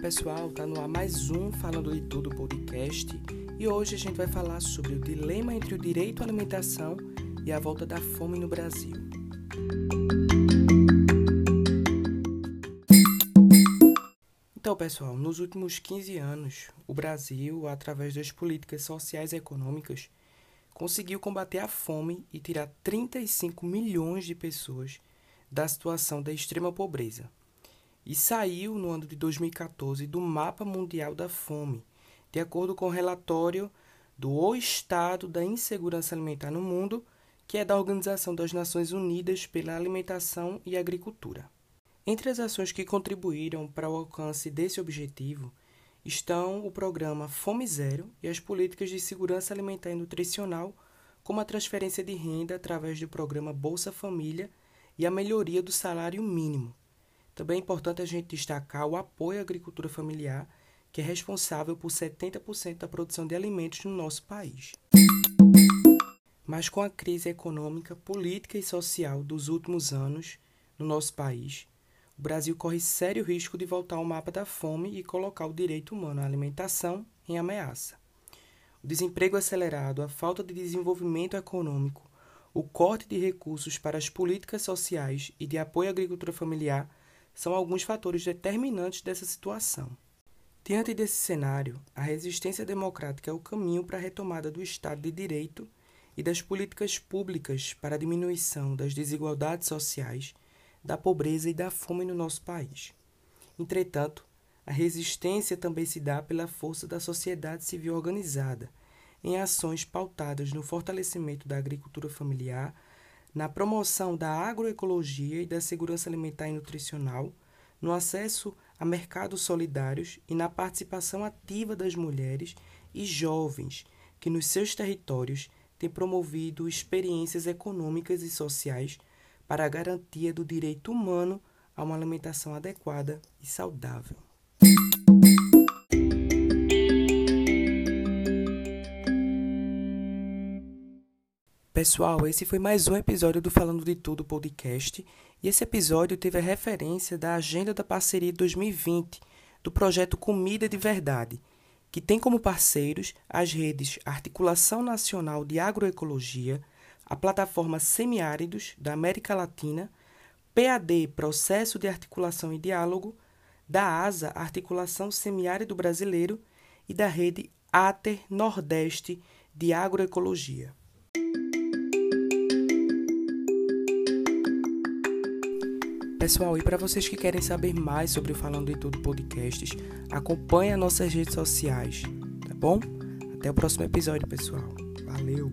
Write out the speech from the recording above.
pessoal, tá no ar mais um Falando de Tudo podcast. E hoje a gente vai falar sobre o dilema entre o direito à alimentação e a volta da fome no Brasil. Então, pessoal, nos últimos 15 anos, o Brasil, através das políticas sociais e econômicas, conseguiu combater a fome e tirar 35 milhões de pessoas da situação da extrema pobreza e saiu no ano de 2014 do Mapa Mundial da Fome, de acordo com o relatório do O Estado da Insegurança Alimentar no Mundo, que é da Organização das Nações Unidas pela Alimentação e Agricultura. Entre as ações que contribuíram para o alcance desse objetivo estão o programa Fome Zero e as políticas de segurança alimentar e nutricional, como a transferência de renda através do programa Bolsa Família e a melhoria do salário mínimo, também é importante a gente destacar o apoio à agricultura familiar, que é responsável por 70% da produção de alimentos no nosso país. Mas com a crise econômica, política e social dos últimos anos no nosso país, o Brasil corre sério risco de voltar ao mapa da fome e colocar o direito humano à alimentação em ameaça. O desemprego acelerado, a falta de desenvolvimento econômico, o corte de recursos para as políticas sociais e de apoio à agricultura familiar são alguns fatores determinantes dessa situação. Diante desse cenário, a resistência democrática é o caminho para a retomada do Estado de Direito e das políticas públicas para a diminuição das desigualdades sociais, da pobreza e da fome no nosso país. Entretanto, a resistência também se dá pela força da sociedade civil organizada, em ações pautadas no fortalecimento da agricultura familiar na promoção da agroecologia e da segurança alimentar e nutricional, no acesso a mercados solidários e na participação ativa das mulheres e jovens que nos seus territórios têm promovido experiências econômicas e sociais para a garantia do direito humano a uma alimentação adequada e saudável. Pessoal, esse foi mais um episódio do Falando de Tudo podcast, e esse episódio teve a referência da Agenda da Parceria 2020 do projeto Comida de Verdade, que tem como parceiros as redes Articulação Nacional de Agroecologia, a plataforma Semiáridos da América Latina, PAD Processo de Articulação e Diálogo, da ASA Articulação Semiárido Brasileiro e da rede ATER Nordeste de Agroecologia. Pessoal, e para vocês que querem saber mais sobre o Falando de Tudo Podcasts, acompanhe as nossas redes sociais, tá bom? Até o próximo episódio, pessoal. Valeu!